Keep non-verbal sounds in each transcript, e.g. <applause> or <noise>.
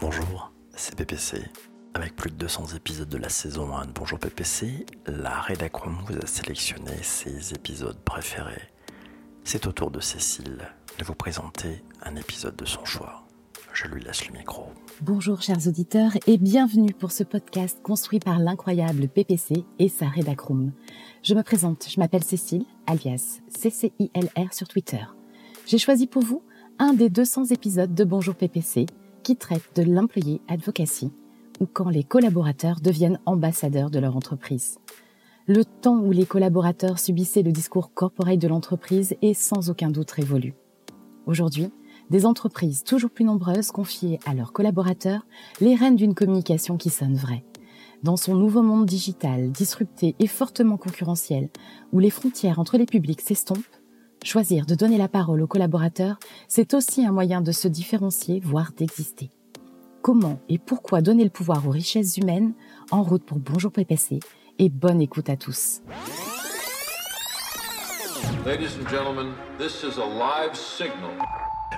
Bonjour, c'est PPC. Avec plus de 200 épisodes de la saison 1 de Bonjour PPC, la rédaction vous a sélectionné ses épisodes préférés. C'est au tour de Cécile de vous présenter un épisode de son choix. Je lui laisse le micro. Bonjour chers auditeurs et bienvenue pour ce podcast construit par l'incroyable PPC et sa rédacroom. Je me présente, je m'appelle Cécile, alias CCILR sur Twitter. J'ai choisi pour vous un des 200 épisodes de Bonjour PPC qui traite de l'employé advocacy ou quand les collaborateurs deviennent ambassadeurs de leur entreprise. Le temps où les collaborateurs subissaient le discours corporel de l'entreprise est sans aucun doute révolu. Aujourd'hui, des entreprises toujours plus nombreuses confient à leurs collaborateurs les rênes d'une communication qui sonne vraie. Dans son nouveau monde digital, disrupté et fortement concurrentiel, où les frontières entre les publics s'estompent, choisir de donner la parole aux collaborateurs, c'est aussi un moyen de se différencier, voire d'exister. Comment et pourquoi donner le pouvoir aux richesses humaines En route pour Bonjour PPC et bonne écoute à tous. Ladies and gentlemen, this is a live signal.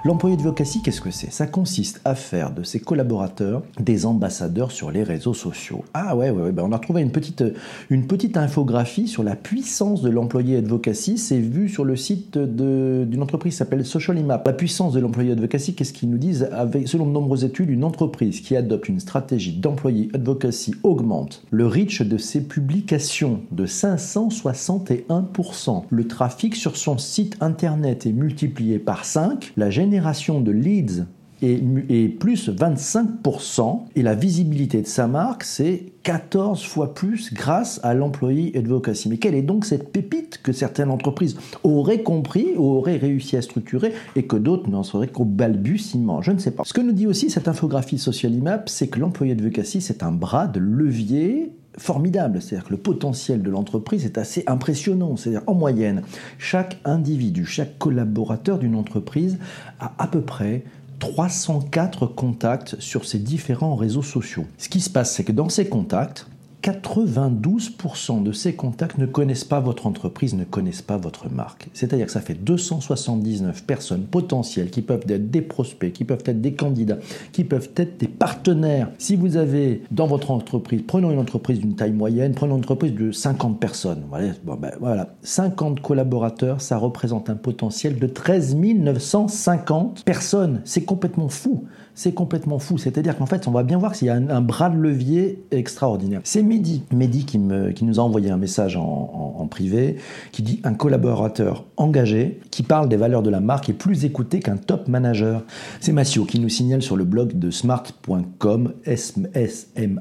L'employé de vocacy, qu'est-ce que c'est? Ça consiste à faire de ses collaborateurs des ambassadeurs sur les réseaux sociaux. Ah ouais, ouais, ouais ben on a retrouvé une petite, une petite infographie sur la puissance de l'employé advocacy. C'est vu sur le site d'une entreprise qui s'appelle Social Imap. La puissance de l'employé advocacy, qu'est-ce qu'ils nous disent? Selon de nombreuses études, une entreprise qui adopte une stratégie d'employé advocacy augmente le reach de ses publications de 561%. Le trafic sur son site internet est multiplié par 5. La de leads est, plus 25% et la visibilité de sa marque, c'est 14 fois plus grâce à l'employé advocacy. Mais quelle est donc cette pépite que certaines entreprises auraient compris, auraient réussi à structurer et que d'autres n'en seraient qu'au balbutiement? Je ne sais pas. Ce que nous dit aussi cette infographie Social Imap, c'est que l'employé advocacy, c'est un bras de levier formidable. C'est-à-dire que le potentiel de l'entreprise est assez impressionnant. C'est-à-dire en moyenne, chaque individu, chaque collaborateur d'une entreprise a à peu près 304 contacts sur ces différents réseaux sociaux. Ce qui se passe, c'est que dans ces contacts, 92% de ces contacts ne connaissent pas votre entreprise, ne connaissent pas votre marque. C'est-à-dire que ça fait 279 personnes potentielles qui peuvent être des prospects, qui peuvent être des candidats, qui peuvent être des partenaires. Si vous avez dans votre entreprise, prenons une entreprise d'une taille moyenne, prenons une entreprise de 50 personnes. Voilà, bon ben, voilà, 50 collaborateurs, ça représente un potentiel de 13 950 personnes. C'est complètement fou c'est complètement fou. C'est-à-dire qu'en fait, on va bien voir qu'il y a un, bras de levier extraordinaire. C'est Mehdi, qui, nous a envoyé un message en, privé, qui dit un collaborateur engagé, qui parle des valeurs de la marque est plus écouté qu'un top manager. C'est Massio qui nous signale sur le blog de smart.com, S-M-A-R-P.com,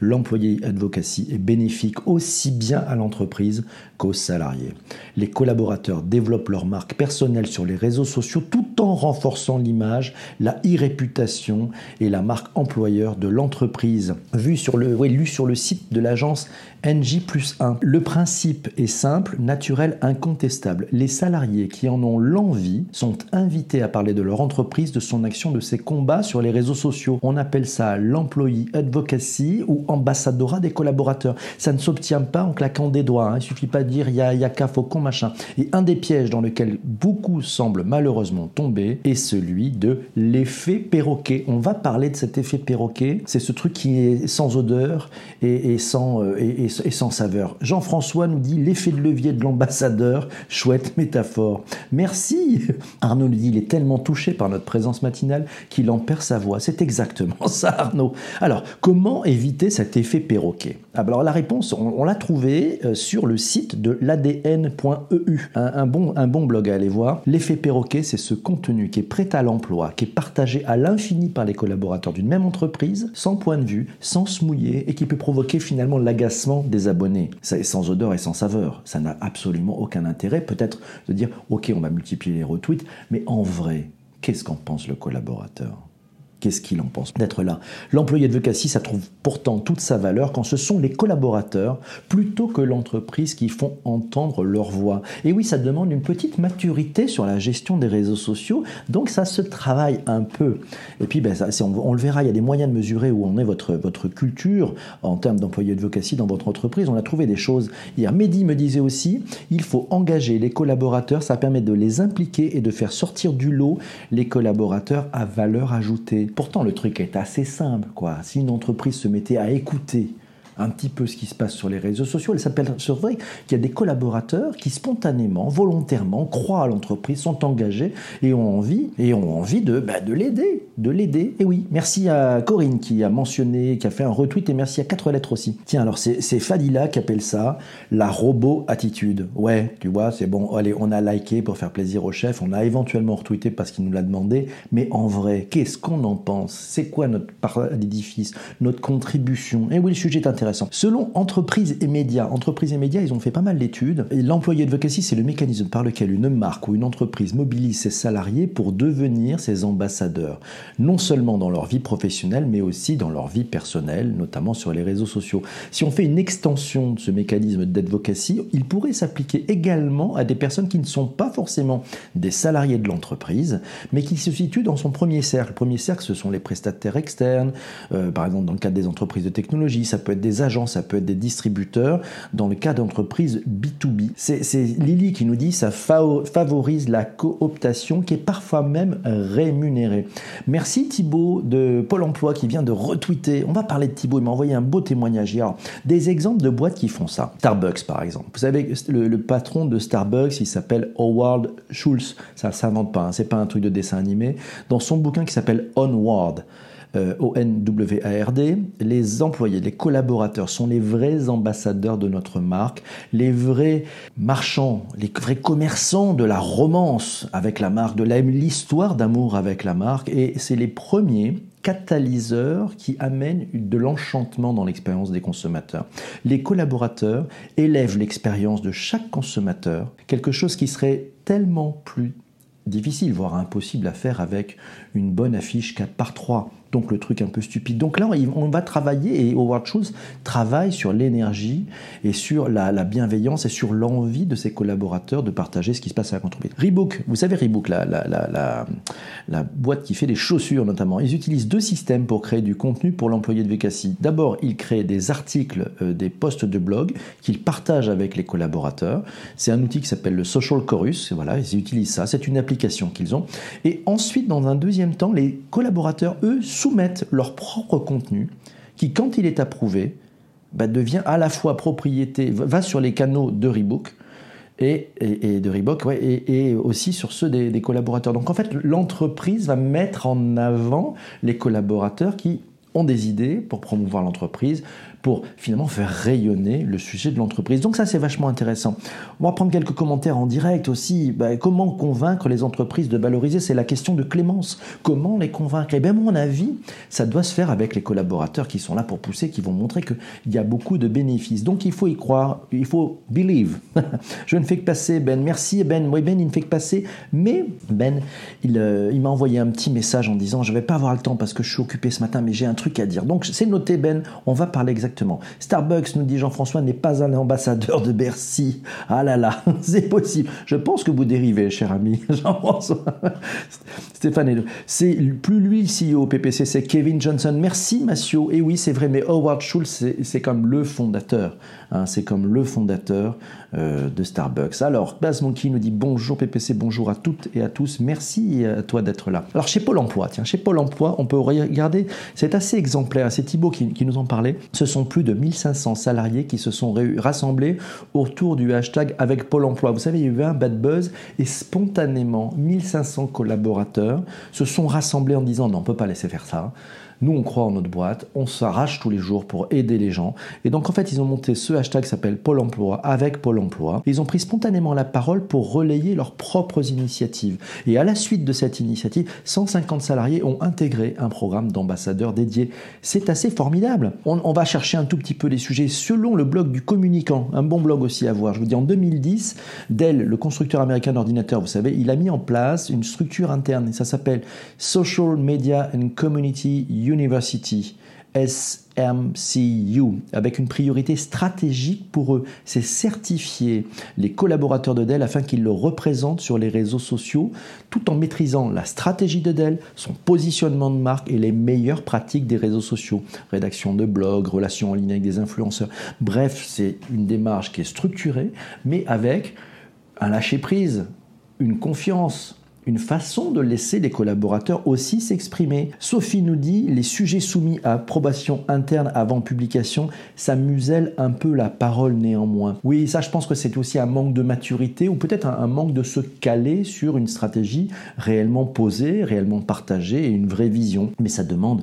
l'employé advocacy est bénéfique aussi bien à l'entreprise qu'aux salariés. Les collaborateurs développent leur marque personnelle sur les réseaux sociaux tout en renforçant l'image la e-réputation et la marque employeur de l'entreprise. Vu sur le, lu sur le site de l'agence NJ plus 1. Le principe est simple, naturel, incontestable. Les salariés qui en ont l'envie sont invités à parler de leur entreprise, de son action, de ses combats sur les réseaux sociaux. On appelle ça l'employee advocacy ou ambassadorat des collaborateurs. Ça ne s'obtient pas en claquant des doigts. Hein. Il suffit pas de dire ya yaka faucon machin. Et un des pièges dans lequel beaucoup semblent malheureusement tomber est celui de l'effet perroquet. On va parler de cet effet perroquet. C'est ce truc qui est sans odeur et, sans euh, et sans saveur. Jean-François nous dit l'effet de levier de l'ambassadeur, chouette métaphore. Merci <laughs> Arnaud nous dit il est tellement touché par notre présence matinale qu'il en perd sa voix. C'est exactement ça Arnaud. Alors, comment éviter cet effet perroquet? Ah, Alors la réponse, on, l'a trouvée euh, sur le site de l'adn.eu, un, bon, un bon blog à aller voir. L'effet perroquet, c'est ce contenu qui est prêt à l'emploi, qui est partagé à l'infini par les collaborateurs d'une même entreprise, sans point de vue, sans se mouiller, et qui peut provoquer finalement l'agacement des abonnés. Ça est sans odeur et sans saveur. Ça n'a absolument aucun intérêt. Peut-être de dire, ok, on va multiplier les retweets, mais en vrai, qu'est-ce qu'en pense le collaborateur? Qu'est-ce qu'il en pense d'être là? L'employé advocacy, ça trouve pourtant toute sa valeur quand ce sont les collaborateurs plutôt que l'entreprise qui font entendre leur voix. Et oui, ça demande une petite maturité sur la gestion des réseaux sociaux, donc ça se travaille un peu. Et puis, ben, on, le verra, il y a des moyens de mesurer où en est votre, votre culture en termes d'employé advocacy dans votre entreprise. On a trouvé des choses. Hier, Mehdi me disait aussi, il faut engager les collaborateurs, ça permet de les impliquer et de faire sortir du lot les collaborateurs à valeur ajoutée. Pourtant, le truc est assez simple, quoi. Si une entreprise se mettait à écouter un petit peu ce qui se passe sur les réseaux sociaux. Elle s'appelle vrai qu'il y a des collaborateurs qui spontanément, volontairement, croient à l'entreprise, sont engagés et ont envie, et ont envie de, bah, de l'aider, de l'aider. Et oui, merci à Corinne qui a mentionné, qui a fait un retweet, et merci à quatre lettres aussi. Tiens, alors c'est Fadila qui appelle ça la robot attitude. Ouais, tu vois, c'est bon, allez, on a liké pour faire plaisir au chef, on a éventuellement retweeté parce qu'il nous l'a demandé, mais en vrai, qu'est-ce qu'on en pense? C'est quoi notre part d'édifice, notre contribution? Et oui, le sujet est intéressant Selon Entreprises et Médias, Entreprises et Médias, ils ont fait pas mal d'études. L'employé advocacy, c'est le mécanisme par lequel une marque ou une entreprise mobilise ses salariés pour devenir ses ambassadeurs, non seulement dans leur vie professionnelle, mais aussi dans leur vie personnelle, notamment sur les réseaux sociaux. Si on fait une extension de ce mécanisme d'advocacy, il pourrait s'appliquer également à des personnes qui ne sont pas forcément des salariés de l'entreprise, mais qui se situent dans son premier cercle. Le premier cercle, ce sont les prestataires externes, euh, par exemple dans le cadre des entreprises de technologie, ça peut être des agents, ça peut être des distributeurs, dans le cas d'entreprises B2B. C'est Lily qui nous dit ça favorise la cooptation qui est parfois même rémunérée. Merci Thibaut de Pôle emploi qui vient de retweeter. On va parler de Thibaut, il m'a envoyé un beau témoignage hier. Des exemples de boîtes qui font ça. Starbucks par exemple. Vous savez, le, patron de Starbucks, il s'appelle Howard Schultz. Ça ne s'invente pas, hein. c'est pas un truc de dessin animé. Dans son bouquin qui s'appelle Onward, euh, O-N-W-A-R-D, les employés, les collaborateurs sont les vrais ambassadeurs de notre marque, les vrais marchands, les vrais commerçants de la romance avec la marque, de l'histoire d'amour avec la marque, et c'est les premiers catalyseurs qui amènent de l'enchantement dans l'expérience des consommateurs. Les collaborateurs élèvent l'expérience de chaque consommateur, quelque chose qui serait tellement plus difficile, voire impossible à faire avec une bonne affiche 4 par 3 donc le truc un peu stupide. Donc là, on va travailler, et Howard Schultz travaille sur l'énergie et sur la, bienveillance et sur l'envie de ses collaborateurs de partager ce qui se passe à la entreprise. Reebok, vous savez Reebok, la, la, boîte qui fait des chaussures notamment, ils utilisent deux systèmes pour créer du contenu pour l'employé de VKC. D'abord, ils créent des articles, euh, des posts de blog qu'ils partagent avec les collaborateurs. C'est un outil qui s'appelle le Social Chorus, voilà, ils utilisent ça, c'est une application qu'ils ont. Et ensuite, dans un deuxième temps, les collaborateurs, eux, soumettent leur propre contenu qui, quand il est approuvé, bah, devient à la fois propriété, va sur les canaux de Reebok et, de Reebok, et, aussi sur ceux des collaborateurs. Donc en fait, l'entreprise va mettre en avant les collaborateurs qui ont des idées pour promouvoir l'entreprise, pour finalement faire rayonner le sujet de l'entreprise. Donc ça, c'est vachement intéressant. On va prendre quelques commentaires en direct aussi. Bah, comment convaincre les entreprises de valoriser? C'est la question de Clémence. Comment les convaincre? Eh bien, mon avis, ça doit se faire avec les collaborateurs qui sont là pour pousser, qui vont montrer qu'il y a beaucoup de bénéfices. Donc il faut y croire, il faut believe. <laughs> Je ne fais que passer, Ben. Merci, Ben. Oui, Ben, il ne fait que passer. Mais Ben, il, euh, il m'a envoyé un petit message en disant, je ne vais pas avoir le temps parce que je suis occupé ce matin, mais j'ai un truc à dire. Donc c'est noté, Ben. On va parler exactement Starbucks, nous dit Jean-François, n'est pas un ambassadeur de Bercy. Ah là là, <laughs> c'est possible. Je pense que vous dérivez, cher ami <laughs> Jean-François. Stéphane, c'est plus lui le CEO PPC, c'est Kevin Johnson. Merci, Massio. Et oui, c'est vrai, mais Howard Schultz, c'est comme le fondateur. Hein, c'est comme le fondateur euh, de Starbucks. Alors, Baz Monkey nous dit bonjour PPC, bonjour à toutes et à tous. Merci à toi d'être là. Alors, chez Pôle emploi, tiens, chez Pôle emploi, on peut regarder, c'est assez exemplaire. C'est Thibaut qui, qui, nous en parlait. Ce sont plus de 1500 salariés qui se sont rassemblés autour du hashtag avec Pôle emploi. Vous savez, il y a eu un bad buzz et spontanément, 1500 collaborateurs se sont rassemblés en disant non, on ne peut pas laisser faire ça. Nous, on croit en notre boîte, on s'arrache tous les jours pour aider les gens. Et donc, en fait, ils ont monté ce hashtag qui s'appelle Pôle emploi avec Pôle emploi. Ils ont pris spontanément la parole pour relayer leurs propres initiatives. Et à la suite de cette initiative, 150 salariés ont intégré un programme d'ambassadeurs dédié. C'est assez formidable. On, va chercher un tout petit peu les sujets selon le blog du communicant. Un bon blog aussi à voir. Je vous dis, en 2010, Dell, le constructeur américain d'ordinateurs, vous savez, il a mis en place une structure interne. Et ça s'appelle Social Media and Community University, SMCU, avec une priorité stratégique pour eux, c'est certifier les collaborateurs de Dell afin qu'ils le représentent sur les réseaux sociaux, tout en maîtrisant la stratégie de Dell, son positionnement de marque et les meilleures pratiques des réseaux sociaux, rédaction de blogs, relations en ligne avec des influenceurs. Bref, c'est une démarche qui est structurée, mais avec un lâcher-prise, une confiance, une façon de laisser les collaborateurs aussi s'exprimer. Sophie nous dit les sujets soumis à approbation interne avant publication, ça muselle un peu la parole néanmoins. Oui, ça je pense que c'est aussi un manque de maturité ou peut-être un, manque de se caler sur une stratégie réellement posée, réellement partagée et une vraie vision. Mais ça demande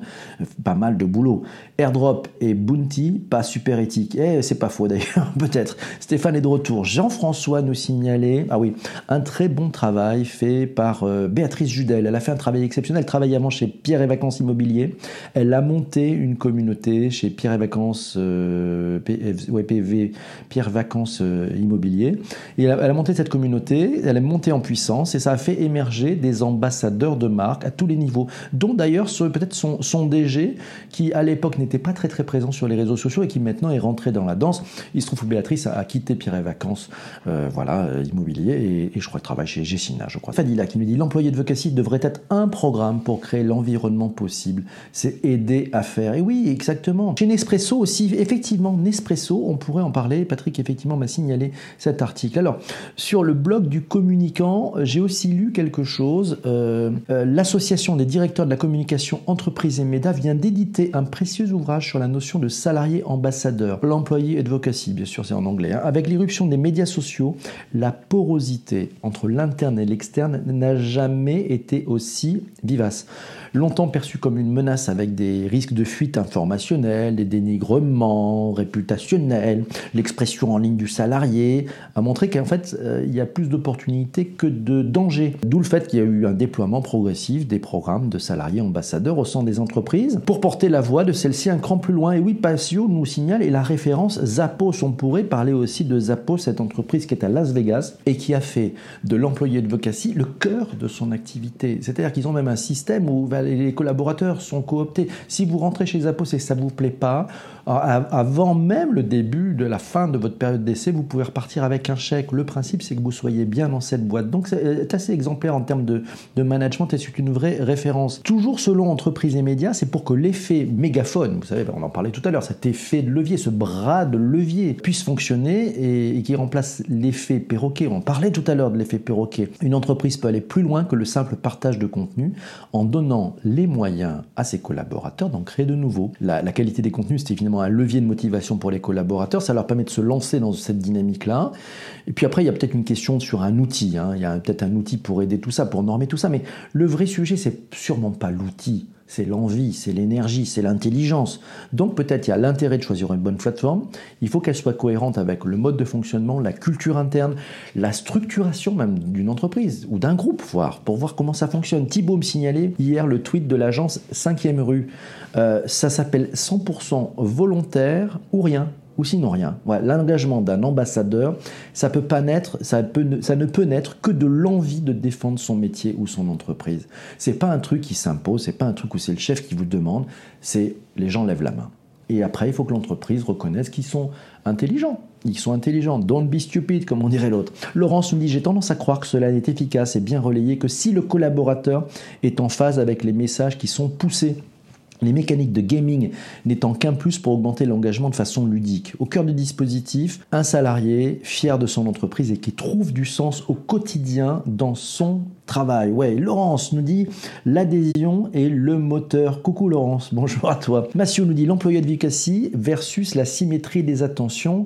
pas mal de boulot. Airdrop et Bounty, pas super éthique. Eh, c'est pas faux d'ailleurs, <laughs> peut-être. Stéphane est de retour. Jean-François nous signalait, ah oui, un très bon travail fait par euh, Béatrice Judel. Elle a fait un travail exceptionnel. Elle travaillait avant chez Pierre et Vacances Immobilier. Elle a monté une communauté chez Pierre et Vacances, euh, PV, Pierre Vacances euh, Immobilier. Et elle a, monté cette communauté. Elle est montée en puissance et ça a fait émerger des ambassadeurs de marque à tous les niveaux, dont d'ailleurs peut-être son, son DG qui à l'époque n'était pas très très présent sur les réseaux sociaux et qui maintenant est rentré dans la danse. Il se trouve que Béatrice a, quitté Pierre et Vacances, voilà, immobilier et, je crois qu'elle travaille chez Gessina, je crois. Fadila qui l'employé de devrait être un programme pour créer l'environnement possible. C'est aider à faire. Et oui, exactement. Chez Nespresso aussi, effectivement, Nespresso, on pourrait en parler. Patrick, effectivement, m'a signalé cet article. Alors, sur le blog du communicant, j'ai aussi lu quelque chose. Euh, euh, l'association des directeurs de la communication entreprise et médias vient d'éditer un précieux ouvrage sur la notion de salarié ambassadeur. L'employé advocacy, bien sûr, c'est en anglais. Hein. Avec l'irruption des médias sociaux, la porosité entre l'interne et l'externe n'a jamais été aussi vivace longtemps perçu comme une menace avec des risques de fuite informationnelle, des dénigrements réputationnels, l'expression en ligne du salarié, a montré qu'en fait, euh, il y a plus d'opportunités que de dangers. D'où le fait qu'il y a eu un déploiement progressif des programmes de salariés ambassadeurs au sein des entreprises pour porter la voix de celle-ci un cran plus loin. Et oui, Passio nous signale, et la référence Zappos, on pourrait parler aussi de Zappos, cette entreprise qui est à Las Vegas et qui a fait de l'employé de Vocacy le cœur de son activité. C'est-à-dire qu'ils ont même un système où les collaborateurs sont cooptés. Si vous rentrez chez Zappos et que ça ne vous plaît pas, avant même le début de la fin de votre période d'essai, vous pouvez repartir avec un chèque. Le principe, c'est que vous soyez bien dans cette boîte. Donc, c'est assez exemplaire en termes de, management et c'est une vraie référence. Toujours selon entreprise et médias, c'est pour que l'effet mégaphone, vous savez, on en parlait tout à l'heure, cet effet de levier, ce bras de levier puisse fonctionner et, qui remplace l'effet perroquet. On parlait tout à l'heure de l'effet perroquet. Une entreprise peut aller plus loin que le simple partage de contenu en donnant les moyens à ses collaborateurs d'en créer de nouveaux. La, la qualité des contenus, c'est un levier de motivation pour les collaborateurs. Ça leur permet de se lancer dans cette dynamique-là. Et puis après, il y a peut-être une question sur un outil. Hein. Il y a peut-être un outil pour aider tout ça, pour normer tout ça. Mais le vrai sujet, c'est sûrement pas l'outil c'est l'envie, c'est l'énergie, c'est l'intelligence. Donc peut-être il y a l'intérêt de choisir une bonne plateforme, il faut qu'elle soit cohérente avec le mode de fonctionnement, la culture interne, la structuration même d'une entreprise ou d'un groupe, voire, pour voir comment ça fonctionne. Thibault me signalait hier le tweet de l'agence 5e rue. Euh, ça s'appelle 100% volontaire ou rien ou sinon rien. L'engagement d'un ambassadeur, ça, peut ne peut naître que de l'envie de défendre son métier ou son entreprise. C'est pas un truc qui s'impose, c'est pas un truc où c'est le chef qui vous demande, c'est les gens lèvent la main. Et après, il faut que l'entreprise reconnaisse qu'ils sont intelligents. Ils sont intelligents. Don't be stupid, comme on dirait l'autre. Laurence nous dit J'ai tendance à croire que cela est efficace et bien relayé que si le collaborateur est en phase avec les messages qui sont poussés les mécaniques de gaming n'étant qu'un plus pour augmenter l'engagement de façon ludique. Au cœur du dispositif, un salarié fier de son entreprise et qui trouve du sens au quotidien dans son travail. Ouais, Laurence nous dit l'adhésion est le moteur. Coucou Laurence, <laughs> bonjour à toi. Mathieu nous dit l'employé de Vicassi versus la symétrie des attentions.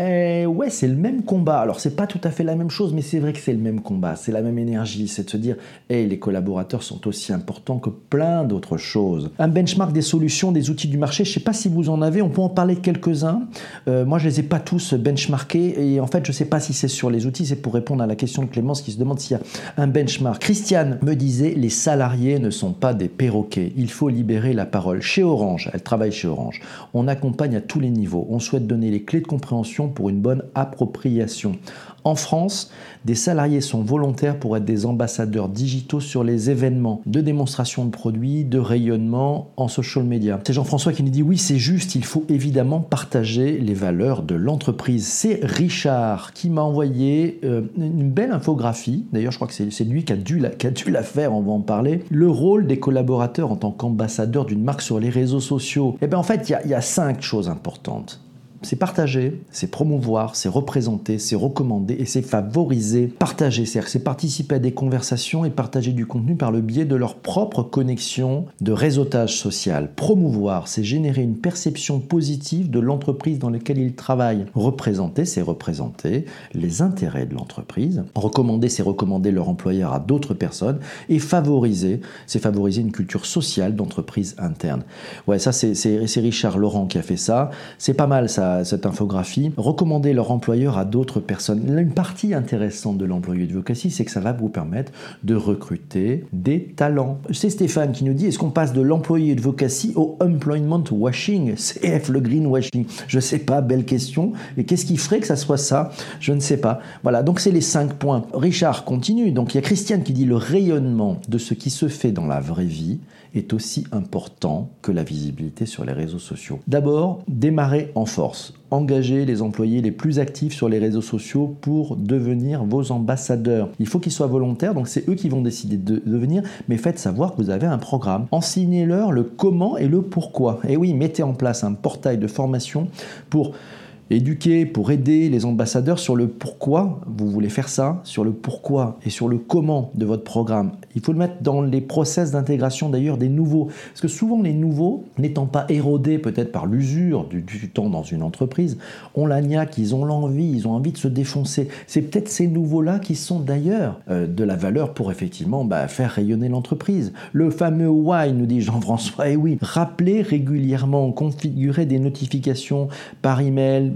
Eh ouais, c'est le même combat. Alors c'est pas tout à fait la même chose, mais c'est vrai que c'est le même combat, c'est la même énergie, c'est de se dire, hey, les collaborateurs sont aussi importants que plein d'autres choses. Un benchmark des solutions, des outils du marché, je sais pas si vous en avez, on peut en parler quelques-uns. Euh, moi, je les ai pas tous benchmarkés et en fait, je sais pas si c'est sur les outils, c'est pour répondre à la question de Clémence qui se demande s'il y a un benchmark. Christiane me disait, les salariés ne sont pas des perroquets, il faut libérer la parole. Chez Orange, elle travaille chez Orange, on accompagne à tous les niveaux, on souhaite donner les clés de compréhension pour une bonne appropriation. En France, des salariés sont volontaires pour être des ambassadeurs digitaux sur les événements de démonstration de produits, de rayonnement en social media. C'est Jean-François qui nous dit oui, c'est juste, il faut évidemment partager les valeurs de l'entreprise. C'est Richard qui m'a envoyé euh, une belle infographie. D'ailleurs, je crois que c'est lui qui a, dû la, dû la faire, on va en parler. Le rôle des collaborateurs en tant qu'ambassadeurs d'une marque sur les réseaux sociaux. Eh bien, en fait, il y a cinq choses importantes c'est partager, c'est promouvoir, c'est représenter, c'est recommander et c'est favoriser. Partager, c'est participer à des conversations et partager du contenu par le biais de leur propre connexion de réseautage social. Promouvoir, c'est générer une perception positive de l'entreprise dans laquelle ils travaillent. Représenter, c'est représenter les intérêts de l'entreprise. Recommander, c'est recommander leur employeur à d'autres personnes. Et favoriser, c'est favoriser une culture sociale d'entreprise interne. Ouais, ça c'est Richard Laurent qui a fait ça. C'est pas mal ça cette infographie, recommander leur employeur à d'autres personnes. Une partie intéressante de l'employé advocacy, c'est que ça va vous permettre de recruter des talents. C'est Stéphane qui nous dit est-ce qu'on passe de l'employé advocacy au employment washing? CF, le greenwashing Je sais pas, belle question. Et qu'est-ce qui ferait que ça soit ça? Je ne sais pas. Voilà, donc c'est les cinq points. Richard continue. Donc il y a Christiane qui dit le rayonnement de ce qui se fait dans la vraie vie est aussi important que la visibilité sur les réseaux sociaux. D'abord, démarrer en force. Engagez les employés les plus actifs sur les réseaux sociaux pour devenir vos ambassadeurs. Il faut qu'ils soient volontaires, donc c'est eux qui vont décider de devenir, mais faites savoir que vous avez un programme. Enseignez-leur le comment et le pourquoi. Et oui, mettez en place un portail de formation pour éduquer, pour aider les ambassadeurs sur le pourquoi vous voulez faire ça, sur le pourquoi et sur le comment de votre programme. Il faut le mettre dans les process d'intégration d'ailleurs des nouveaux. Parce que souvent les nouveaux, n'étant pas érodés peut-être par l'usure du, temps dans une entreprise, ont la niaque, ils ont l'envie, ils ont envie de se défoncer. C'est peut-être ces nouveaux-là qui sont d'ailleurs euh, de la valeur pour effectivement bah, faire rayonner l'entreprise. Le fameux why, nous dit Jean-François, et oui, rappelez régulièrement, configurer des notifications par email,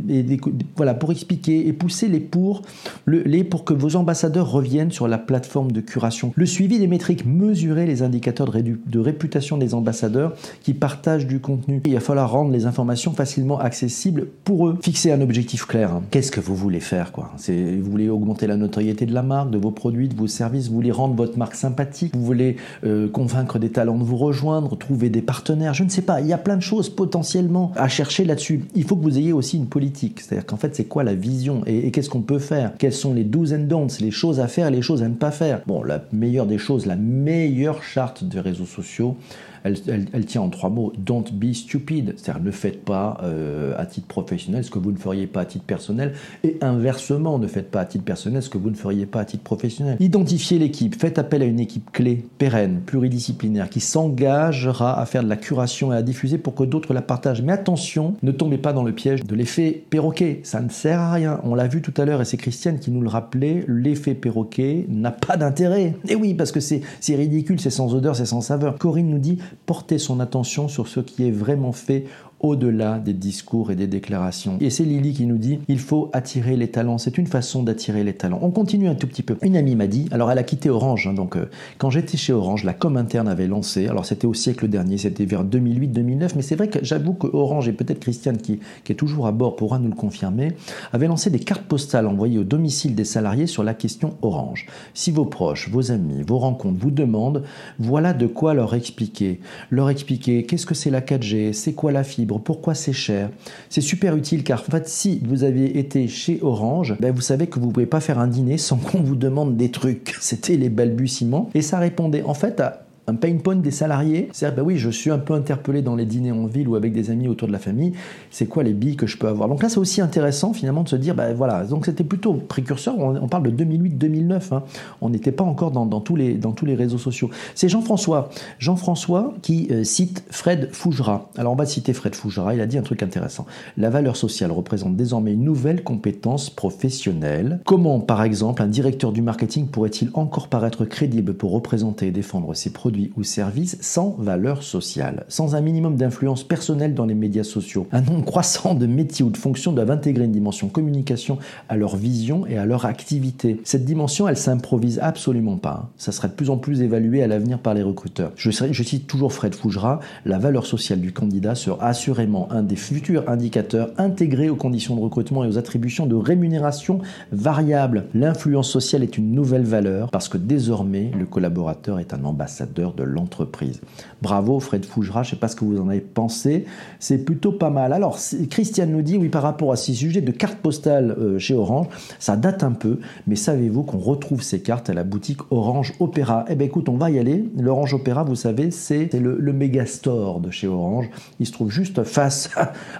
voilà, pour expliquer et pousser les pour, les pour que vos ambassadeurs reviennent sur la plateforme de curation. Le suivi mesurer les indicateurs de, réputation des ambassadeurs qui partagent du contenu. Il va falloir rendre les informations facilement accessibles pour eux. Fixer un objectif clair. Hein. Qu'est-ce que vous voulez faire quoi? Vous voulez augmenter la notoriété de la marque, de vos produits, de vos services, vous voulez rendre votre marque sympathique, vous voulez euh, convaincre des talents de vous rejoindre, trouver des partenaires, je ne sais pas, il y a plein de choses potentiellement à chercher là-dessus. Il faut que vous ayez aussi une politique c'est-à-dire qu'en fait, c'est quoi la vision? Et, qu'est-ce qu'on peut faire? Quelles sont les do's and les choses à faire les choses à ne pas faire Bon, la meilleure des choses, la meilleure charte des réseaux sociaux, elle, tient en trois mots don't be stupid, c'est-à-dire ne faites pas euh, à titre professionnel ce que vous ne feriez pas à titre personnel, et inversement, ne faites pas à titre personnel ce que vous ne feriez pas à titre professionnel. Identifiez l'équipe, faites appel à une équipe clé, pérenne, pluridisciplinaire, qui s'engagera à faire de la curation et à diffuser pour que d'autres la partagent. Mais attention, ne tombez pas dans le piège de l'effet perroquet, ça ne sert à rien. On l'a vu tout à l'heure et c'est Christiane qui nous le rappelait, l'effet perroquet n'a pas d'intérêt. Et oui, parce que c'est ridicule, c'est sans odeur, c'est sans saveur. Corinne nous dit porter son attention sur ce qui est vraiment fait au-delà des discours et des déclarations. Et c'est Lily qui nous dit il faut attirer les talents. C'est une façon d'attirer les talents. On continue un tout petit peu. Une amie m'a dit alors elle a quitté Orange. Hein, donc euh, quand j'étais chez Orange, la com interne avait lancé. Alors c'était au siècle dernier, c'était vers 2008-2009. Mais c'est vrai que j'avoue que Orange et peut-être Christiane qui, qui est toujours à bord pourra nous le confirmer, avait lancé des cartes postales envoyées au domicile des salariés sur la question Orange. Si vos proches, vos amis, vos rencontres vous demandent, voilà de quoi leur expliquer. Leur expliquer qu'est-ce que c'est la 4G, c'est quoi la fibre pourquoi c'est cher? C'est super utile car en fait, si vous aviez été chez Orange, ben vous savez que vous ne pouvez pas faire un dîner sans <laughs> qu'on vous demande des trucs. C'était les balbutiements et ça répondait en fait à un pain point des salariés. C'est-à-dire, bah oui, je suis un peu interpellé dans les dîners en ville ou avec des amis autour de la famille. C'est quoi les billes que je peux avoir? Donc là, c'est aussi intéressant finalement de se dire, bah voilà, donc c'était plutôt précurseur. On, parle de 2008-2009. Hein. On n'était pas encore dans, tous les, dans tous les réseaux sociaux. C'est Jean-François. Jean-François qui euh, cite Fred Fougera. Alors on va citer Fred Fougera. Il a dit un truc intéressant. La valeur sociale représente désormais une nouvelle compétence professionnelle. Comment, par exemple, un directeur du marketing pourrait-il encore paraître crédible pour représenter et défendre ses produits? Ou services sans valeur sociale, sans un minimum d'influence personnelle dans les médias sociaux. Un nombre croissant de métiers ou de fonctions doivent intégrer une dimension communication à leur vision et à leur activité. Cette dimension, elle s'improvise absolument pas. Ça sera de plus en plus évalué à l'avenir par les recruteurs. Je, cite toujours Fred Fougera, la valeur sociale du candidat sera assurément un des futurs indicateurs intégrés aux conditions de recrutement et aux attributions de rémunération variables. L'influence sociale est une nouvelle valeur parce que désormais le collaborateur est un ambassadeur de l'entreprise. Bravo Fred Fougera, je ne sais pas ce que vous en avez pensé, c'est plutôt pas mal. Alors Christiane nous dit, oui par rapport à ces sujets de cartes postales euh, chez Orange, ça date un peu, mais savez-vous qu'on retrouve ces cartes à la boutique Orange Opéra? Eh bien écoute, on va y aller. L'Orange Opéra, vous savez, c'est le, le de chez Orange. Il se trouve juste face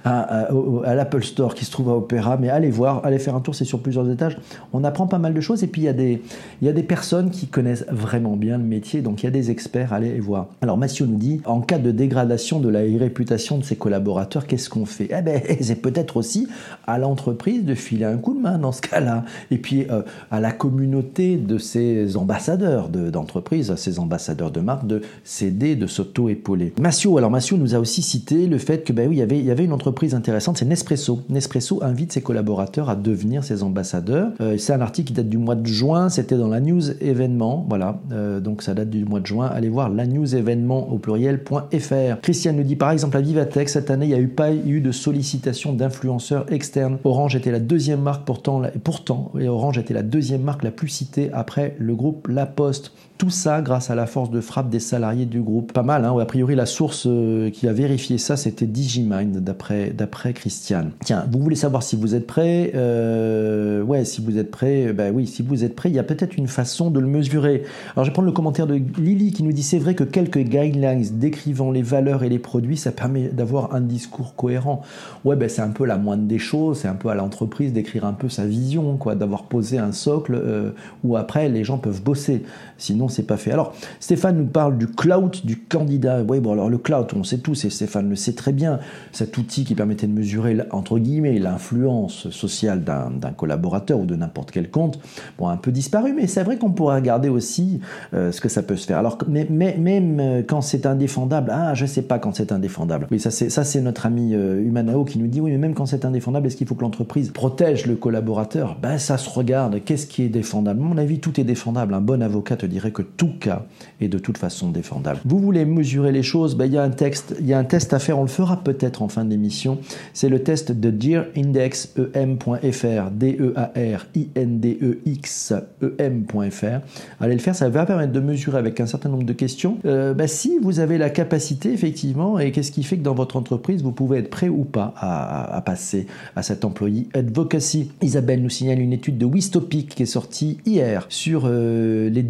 à, l'Apple Store qui se trouve à Opéra, mais allez voir, allez faire un tour, c'est sur plusieurs étages. On apprend pas mal de choses et puis il y a des personnes qui connaissent vraiment bien le métier, donc il y a des experts allez voir. Alors Massio nous dit, en cas de dégradation de la réputation de ses collaborateurs, qu'est-ce qu'on fait? Eh bien, <laughs> c'est peut-être aussi à l'entreprise de filer un coup de main dans ce cas-là. Et puis euh, à la communauté de ses ambassadeurs d'entreprise, ses ambassadeurs de marque, de s'aider, de s'auto-épauler. Massio, alors Massio nous a aussi cité le fait que, ben oui, il y avait, il y avait une entreprise intéressante, c'est Nespresso. Nespresso invite ses collaborateurs à devenir ses ambassadeurs. Euh, c'est un article qui date du mois de juin, c'était dans la news événement, voilà, euh, donc ça date du mois de juin allez voir la news événement au pluriel.fr. Christiane nous dit par exemple à Vivatech, cette année, il n'y a eu pas eu de sollicitation d'influenceurs externes. Orange était la deuxième marque pourtant, pourtant, et Orange était la deuxième marque la plus citée après le groupe La Poste. Tout ça grâce à la force de frappe des salariés du groupe. Pas mal, hein A priori, la source euh, qui a vérifié ça, c'était Digimind, d'après, Christiane. Tiens, vous voulez savoir si vous êtes prêt euh, Ouais, si vous êtes prêt, ben oui, si vous êtes prêt, il y a peut-être une façon de le mesurer. Alors, je vais prendre le commentaire de Lily qui nous dit c'est vrai que quelques guidelines décrivant les valeurs et les produits, ça permet d'avoir un discours cohérent. Ouais, ben c'est un peu la moindre des choses, c'est un peu à l'entreprise d'écrire un peu sa vision, quoi, d'avoir posé un socle euh, où après les gens peuvent bosser. Sinon, c'est pas fait. Alors, Stéphane nous parle du cloud du candidat. Oui, bon, alors le cloud, on sait tous, et Stéphane le sait très bien, cet outil qui permettait de mesurer, entre guillemets, l'influence sociale d'un collaborateur ou de n'importe quel compte, bon, un peu disparu, mais c'est vrai qu'on pourrait regarder aussi euh, ce que ça peut se faire. Alors, mais, mais même euh, quand c'est indéfendable, ah, je sais pas quand c'est indéfendable. Oui, ça c'est, ça c'est notre ami euh, Humanao qui nous dit, oui, mais même quand c'est indéfendable, est-ce qu'il faut que l'entreprise protège le collaborateur? Ben, ça se regarde. Qu'est-ce qui est défendable? À mon avis, tout est défendable. Un bon avocat te dirait que tout cas est de toute façon défendable. Vous voulez mesurer les choses, ben, il y a un texte, il y a un test à faire, on le fera peut-être en fin d'émission. C'est le test de dearindexem.fr, D-E-A-R-I-N-D-E-X-E-M.fr. Allez le faire, ça va permettre de mesurer avec un certain nombre de questions euh, ben, si vous avez la capacité effectivement et qu'est-ce qui fait que dans votre entreprise vous pouvez être prêt ou pas à, passer à cet employé advocacy? Isabelle nous signale une étude de Wistopic qui est sortie hier sur euh, les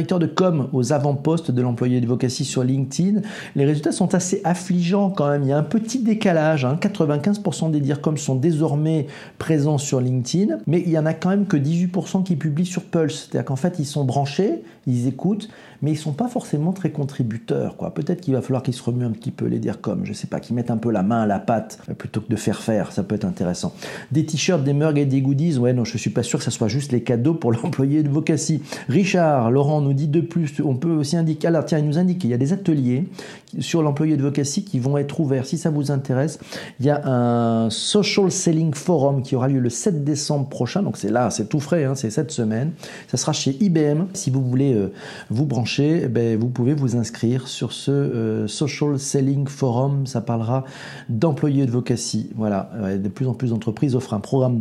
directeurs de com aux avant-postes de l'employé advocacy sur LinkedIn, les résultats sont assez affligeants quand même. Il y a un petit décalage. 95% hein. des DIRCOM sont désormais présents sur LinkedIn, mais il y en a quand même que 18% qui publient sur Pulse. C'est-à-dire qu'en fait, ils sont branchés, ils écoutent, mais ils sont pas forcément très contributeurs. Quoi. Peut-être qu'il va falloir qu'ils se remuent un petit peu les DIRCOM, je sais pas, qu'ils mettent un peu la main à la pâte euh, plutôt que de faire faire. Ça peut être intéressant. Des t-shirts, des mugs et des goodies. Ouais, non, je suis pas sûr que ça soit juste les cadeaux pour <laughs> l'employé advocacy. Richard, Laurent nous dit de plus, on peut aussi indiquer, alors tiens, il nous indique qu'il y a des ateliers sur l'employé advocacy qui vont être ouverts. Si ça vous intéresse, il y a un Social Selling Forum qui aura lieu le 7 décembre prochain, donc c'est là, c'est tout frais, hein, c'est cette semaine. Ça sera chez IBM. Si vous voulez euh, vous brancher, eh ben, vous pouvez vous inscrire sur ce euh, Social Selling Forum. Ça parlera d'employé advocacy. Voilà, de plus en plus d'entreprises offrent un programme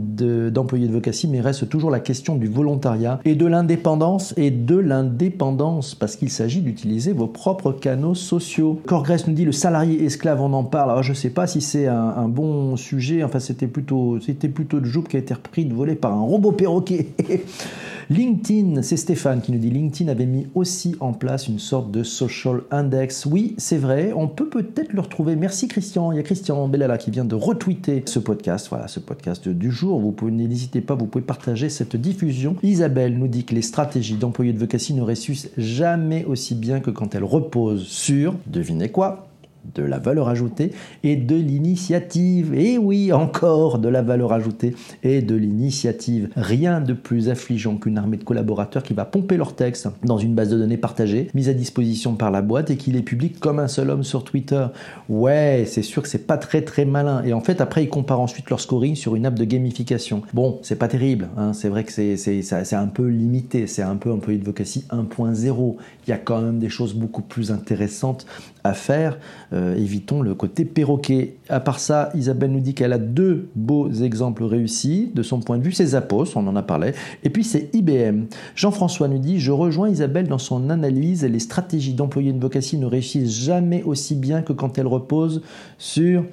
d'employé de, advocacy, mais reste toujours la question du volontariat et de l'indépendance et de l'indépendance parce qu'il s'agit d'utiliser vos propres canaux sociaux. Corgrès nous dit le salarié esclave, on en parle. Alors je ne sais pas si c'est un, bon sujet. Enfin, c'était plutôt, c'était plutôt de Joub qui a été repris de voler par un robot perroquet. <laughs> LinkedIn, c'est Stéphane qui nous dit LinkedIn avait mis aussi en place une sorte de social index. Oui, c'est vrai, on peut peut-être le retrouver. Merci Christian, il y a Christian Bellala qui vient de retweeter ce podcast, voilà, ce podcast du jour. Vous pouvez, n'hésitez pas, vous pouvez partager cette diffusion. Isabelle nous dit que les stratégies d'employés de vocation ne ressuscitent jamais aussi bien que quand elles reposent sur, devinez quoi de la valeur ajoutée et de l'initiative. Et oui, encore de la valeur ajoutée et de l'initiative. Rien de plus affligeant qu'une armée de collaborateurs qui va pomper leurs textes dans une base de données partagée, mise à disposition par la boîte et qui les publie comme un seul homme sur Twitter. Ouais, c'est sûr que c'est pas très très malin. Et en fait, après, ils comparent ensuite leur scoring sur une app de gamification. Bon, c'est pas terrible. Hein. C'est vrai que c'est un peu limité. C'est un peu employé de vocatie 1.0. Il y a quand même des choses beaucoup plus intéressantes à faire. Euh, évitons le côté perroquet. À part ça, Isabelle nous dit qu'elle a deux beaux exemples réussis de son point de vue. C'est Zappos, on en a parlé. Et puis c'est IBM. Jean-François nous dit Je rejoins Isabelle dans son analyse. Les stratégies d'employés de vocation ne réussissent jamais aussi bien que quand elles reposent sur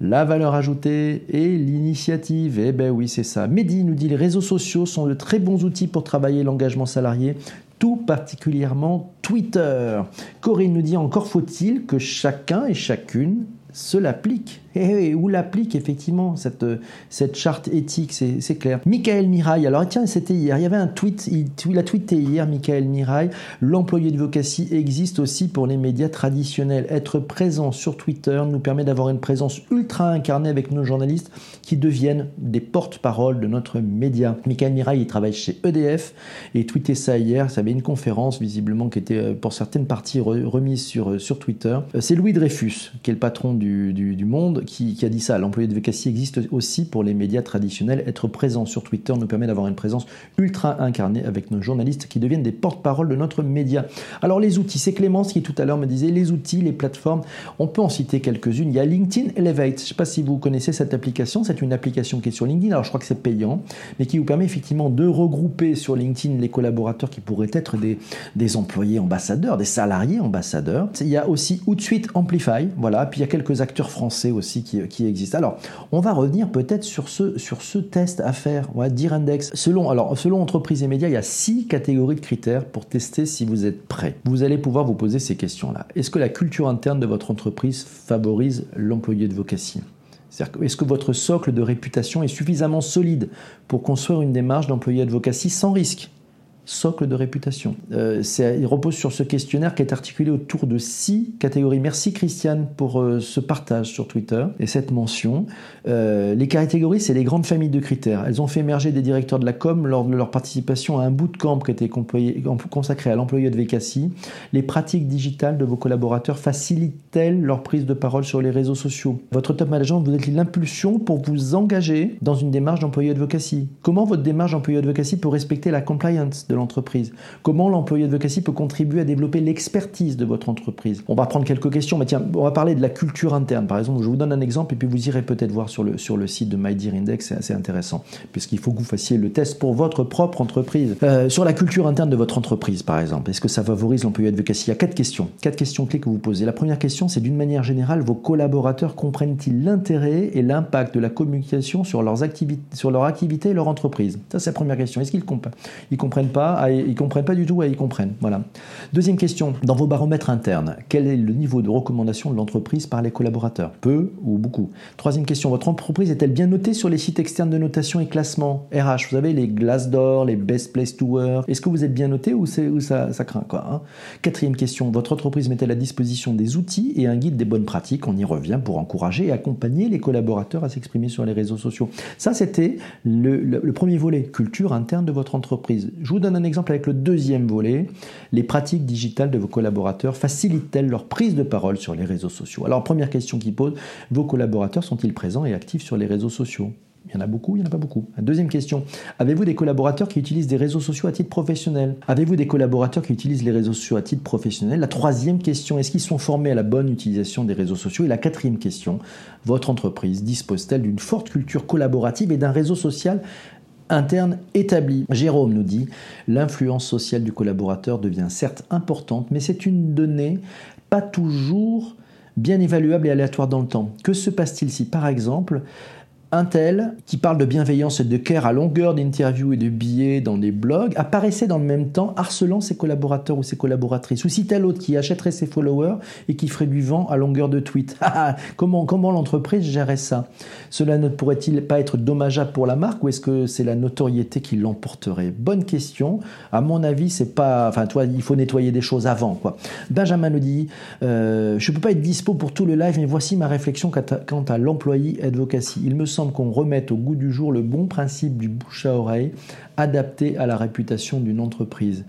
la valeur ajoutée et l'initiative. Eh ben oui, c'est ça. Mehdi nous dit les réseaux sociaux sont de très bons outils pour travailler l'engagement salarié tout particulièrement Twitter. Corinne nous dit encore faut-il que chacun et chacune se l'applique et, où l'applique effectivement cette, cette charte éthique, c'est clair. Michael Mirail, alors tiens, c'était hier, il y avait un tweet, il, a tweeté hier, Michael Mirail, l'employé de vocatie existe aussi pour les médias traditionnels. Être présent sur Twitter nous permet d'avoir une présence ultra incarnée avec nos journalistes qui deviennent des porte-parole de notre média. Michael Mirail, il travaille chez EDF et tweeté ça hier, ça avait une conférence visiblement qui était euh, pour certaines parties remise sur, euh, sur Twitter. Euh, c'est Louis Dreyfus, qui est le patron du, du Monde, qui, a dit ça. L'employé de vacatie existe aussi pour les médias traditionnels. Être présent sur Twitter nous permet d'avoir une présence ultra incarnée avec nos journalistes qui deviennent des porte-parole de notre média. Alors les outils, c'est Clémence qui tout à l'heure me disait les outils, les plateformes. On peut en citer quelques-unes. Il y a LinkedIn Elevate. Je ne sais pas si vous connaissez cette application. C'est une application qui est sur LinkedIn. Alors je crois que c'est payant, mais qui vous permet effectivement de regrouper sur LinkedIn les collaborateurs qui pourraient être des, des employés ambassadeurs, des salariés ambassadeurs. Il y a aussi Outsuite Amplify. Voilà. Puis il y a quelques acteurs français aussi qui. Alors, on va revenir peut-être sur ce, sur ce test à faire, va dire index. Selon, alors, entreprise et médias, il y a six catégories de critères pour tester si vous êtes prêt. Vous allez pouvoir vous poser ces questions-là. Est-ce que la culture interne de votre entreprise favorise l'employé de vocation? Est-ce que votre socle de réputation est suffisamment solide pour construire une démarche d'employé advocacy sans risque? Socle de réputation. Euh, il repose sur ce questionnaire qui est articulé autour de six catégories. Merci Christiane pour euh, ce partage sur Twitter et cette mention. Euh, les catégories, c'est les grandes familles de critères. Elles ont fait émerger des directeurs de la com lors de leur participation à un bootcamp qui était consacré à l'employé de VKC. Les pratiques digitales de vos collaborateurs facilitent-elles leur prise de parole sur les réseaux sociaux? Votre top management vous êtes l'impulsion pour vous engager dans une démarche d'employé advocacy. Comment votre démarche d'employé advocacy peut respecter la compliance de l'entreprise Comment l'employé advocacy peut contribuer à développer l'expertise de votre entreprise? On va prendre quelques questions, mais tiens, on va parler de la culture interne. Par exemple, je vous donne un exemple et puis vous irez peut-être voir sur le, sur le site de My Index, c'est assez intéressant, puisqu'il faut que vous fassiez le test pour votre propre entreprise. Euh, sur la culture interne de votre entreprise, par exemple, est-ce que ça favorise l'employé advocacy? Il y a quatre questions, quatre questions clés que vous posez. La première question, c'est d'une manière générale, vos collaborateurs comprennent-ils l'intérêt et l'impact de la communication sur, leurs activités, sur leur activité et leur entreprise? Ça, c'est la première question. Est-ce qu'ils comprennent Ils comprennent pas ah, ils comprennent pas du tout, ils comprennent. Voilà. Deuxième question, dans vos baromètres internes, quel est le niveau de recommandation de l'entreprise par les collaborateurs? Peu ou beaucoup? Troisième question, votre entreprise est-elle bien notée sur les sites externes de notation et classement? RH Vous avez les Glassdoor, les Best Place to Work. Est-ce que vous êtes bien noté ou, ça, craint quoi hein? Quatrième question, votre entreprise met-elle à disposition des outils et un guide des bonnes pratiques? On y revient pour encourager et accompagner les collaborateurs à s'exprimer sur les réseaux sociaux. Ça, c'était le, le premier volet, culture interne de votre entreprise. Je vous donne un exemple avec le deuxième volet. Les pratiques digitales de vos collaborateurs facilitent-elles leur prise de parole sur les réseaux sociaux? Alors, première question qui pose, vos collaborateurs sont-ils présents et actifs sur les réseaux sociaux? Il y en a beaucoup, il n'y en a pas beaucoup. Deuxième question, avez-vous des collaborateurs qui utilisent des réseaux sociaux à titre professionnel? Avez-vous des collaborateurs qui utilisent les réseaux sociaux à titre professionnel? La troisième question, est-ce qu'ils sont formés à la bonne utilisation des réseaux sociaux? Et la quatrième question, votre entreprise dispose-t-elle d'une forte culture collaborative et d'un réseau social interne établi. Jérôme nous dit l'influence sociale du collaborateur devient certes importante, mais c'est une donnée pas toujours bien évaluable et aléatoire dans le temps. Que se passe-t-il si, par exemple, un tel qui parle de bienveillance et de care à longueur d'interviews et de billets dans des blogs apparaissait dans le même temps harcelant ses collaborateurs ou ses collaboratrices Ou si tel autre qui achèterait ses followers et qui ferait du vent à longueur de tweet <laughs> ah, ah, Comment, comment l'entreprise gérerait ça? Cela ne pourrait-il pas être dommageable pour la marque ou est-ce que c'est la notoriété qui l'emporterait? Bonne question. À mon avis, c'est pas. Enfin, toi, il faut nettoyer des choses avant. Quoi. Benjamin nous dit euh, Je ne peux pas être dispo pour tout le live, mais voici ma réflexion quant à, l'employé advocacy. Il me qu'on remette au goût du jour le bon principe du bouche à oreille adapté à la réputation d'une entreprise.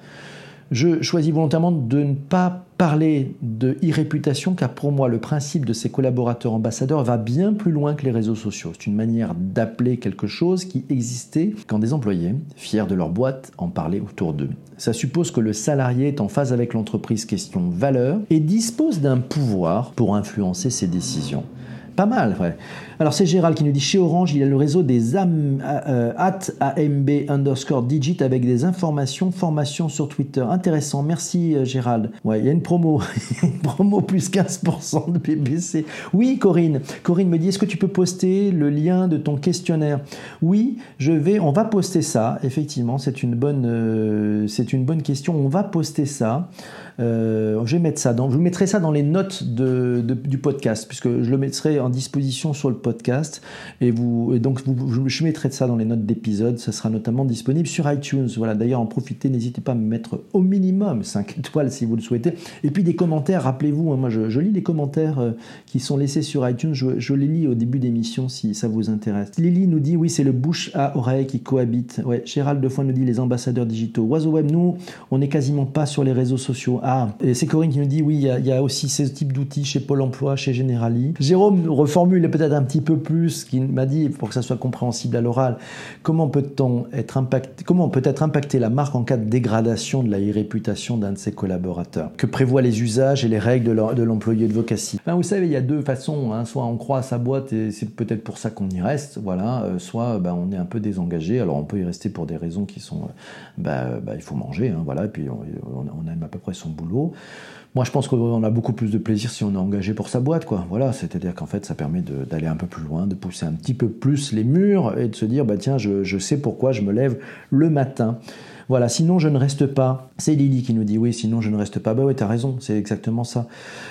Je choisis volontairement de ne pas parler de e-réputation car pour moi le principe de ces collaborateurs ambassadeurs va bien plus loin que les réseaux sociaux. C'est une manière d'appeler quelque chose qui existait quand des employés, fiers de leur boîte, en parlaient autour d'eux. Ça suppose que le salarié est en phase avec l'entreprise question valeur et dispose d'un pouvoir pour influencer ses décisions. Pas mal, ouais. Alors c'est Gérald qui nous dit chez Orange, il y a le réseau des AM, euh, at AMB underscore digit avec des informations, formations sur Twitter. Intéressant, merci euh, Gérald. Ouais, il y a une promo, <laughs> une promo plus 15% de BBC. Oui Corinne, Corinne me dit est-ce que tu peux poster le lien de ton questionnaire? Oui, je vais, on va poster ça, effectivement, c'est une bonne, euh, c'est une bonne question, on va poster ça. Je vais mettre ça dans, je mettrai ça dans les notes du podcast puisque je le mettrai en disposition sur le podcast. Et, donc, je mettrai ça dans les notes d'épisode. Ça sera notamment disponible sur iTunes. Voilà, d'ailleurs, en profitez. N'hésitez pas à me mettre au minimum 5 étoiles si vous le souhaitez. Et puis des commentaires. Rappelez-vous, hein, moi, je, lis les commentaires euh, qui sont laissés sur iTunes. Je, les lis au début d'émission si ça vous intéresse. Lily nous dit oui, c'est le bouche à oreille qui cohabite. Ouais, Gérald fois nous dit les ambassadeurs digitaux. Oiseau Web, nous, on n'est quasiment pas sur les réseaux sociaux. Ah, et c'est Corinne qui nous dit oui, il y, a aussi ce type d'outils chez Pôle emploi, chez Generali. Jérôme reformule peut-être un petit peu plus, qui m'a dit, pour que ça soit compréhensible à l'oral, comment peut-on être impacté, comment peut être impacter la marque en cas de dégradation de la réputation d'un de ses collaborateurs? Que prévoient les usages et les règles de l'employé de vocatie ben, Vous savez, il y a deux façons. Hein. Soit on croit à sa boîte et c'est peut-être pour ça qu'on y reste, voilà. Euh, soit ben, on est un peu désengagé. Alors on peut y rester pour des raisons qui sont, ben, il faut manger, hein, voilà. Et puis on, on aime à peu près son Moi, je pense qu'on a beaucoup plus de plaisir si on est engagé pour sa boîte, quoi. Voilà, c'est-à-dire qu'en fait, ça permet d'aller un peu plus loin, de pousser un petit peu plus les murs et de se dire, bah tiens, je sais pourquoi je me lève le matin. Voilà, sinon je ne reste pas. C'est Lily qui nous dit oui, sinon je ne reste pas. Bah oui, t'as raison, c'est exactement ça.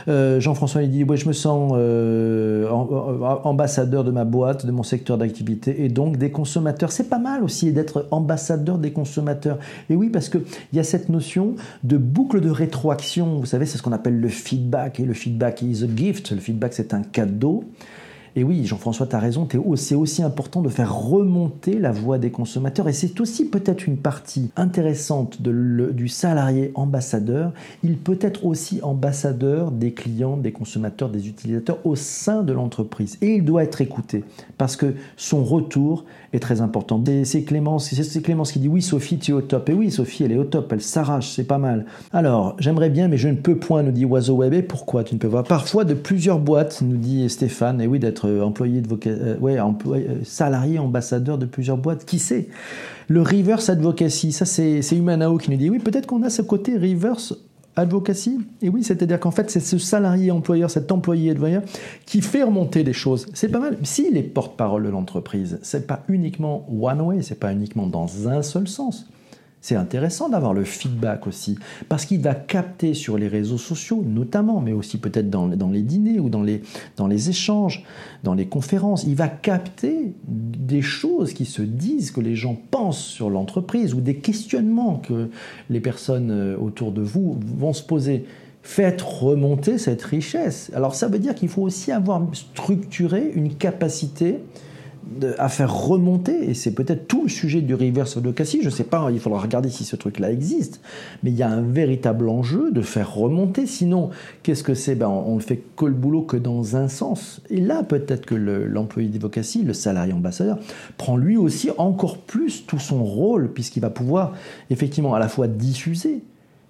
Euh, Jean-François il dit oui, je me sens euh, ambassadeur de ma boîte, de mon secteur d'activité et donc des consommateurs. C'est pas mal aussi d'être ambassadeur des consommateurs. Et oui, parce qu'il y a cette notion de boucle de rétroaction. Vous savez, c'est ce qu'on appelle le feedback. Et le feedback is a gift. Le feedback, c'est un cadeau. Et oui, Jean-François, tu as raison, c'est aussi important de faire remonter la voix des consommateurs. Et c'est aussi peut-être une partie intéressante du salarié ambassadeur. Il peut être aussi ambassadeur des clients, des consommateurs, des utilisateurs au sein de l'entreprise. Et il doit être écouté parce que son retour est très important. C'est Clémence, Clémence qui dit oui, Sophie, tu es au top. Et oui, Sophie, elle est au top, elle s'arrache, c'est pas mal. Alors, j'aimerais bien, mais je ne peux point, nous dit Oiseau Web. Pourquoi tu ne peux pas? Parfois de plusieurs boîtes, nous dit Stéphane. Et oui, d'être employé de euh, ouais, euh, salarié, ambassadeur de plusieurs boîtes, qui sait? Le reverse advocacy, ça c'est Humanao qui nous dit oui, peut-être qu'on a ce côté reverse advocacy. Et oui, c'est-à-dire qu'en fait, c'est ce salarié employeur, cet employé employeur qui fait remonter des choses. C'est pas mal. S'il est porte-parole de l'entreprise, c'est pas uniquement one way, c'est pas uniquement dans un seul sens. C'est intéressant d'avoir le feedback aussi, parce qu'il va capter sur les réseaux sociaux notamment, mais aussi peut-être dans, les dîners ou dans les, dans les échanges, dans les conférences, il va capter des choses qui se disent, que les gens pensent sur l'entreprise, ou des questionnements que les personnes euh, autour de vous vont se poser. Faites remonter cette richesse. Alors ça veut dire qu'il faut aussi avoir structuré une capacité à faire remonter, et c'est peut-être tout le sujet du reverse advocacy, je ne sais pas, il faudra regarder si ce truc-là existe, mais il y a un véritable enjeu de faire remonter, sinon, qu'est-ce que c'est? Ben, On ne fait que le boulot que dans un sens. Et là, peut-être que l'employé d'advocacy, le salarié ambassadeur, prend lui aussi encore plus tout son rôle, puisqu'il va pouvoir effectivement à la fois diffuser,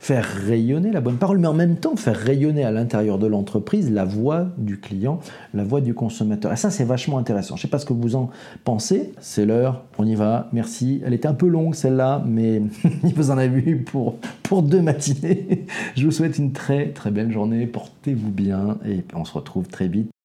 faire rayonner la bonne parole, mais en même temps faire rayonner à l'intérieur de l'entreprise la voix du client, la voix du consommateur. Et ça, c'est vachement intéressant. Je ne sais pas ce que vous en pensez. C'est l'heure, on y va, merci. Elle était un peu longue celle-là, mais <laughs> vous en avez pour, pour deux matinées. Je vous souhaite une très très belle journée, portez-vous bien et on se retrouve très vite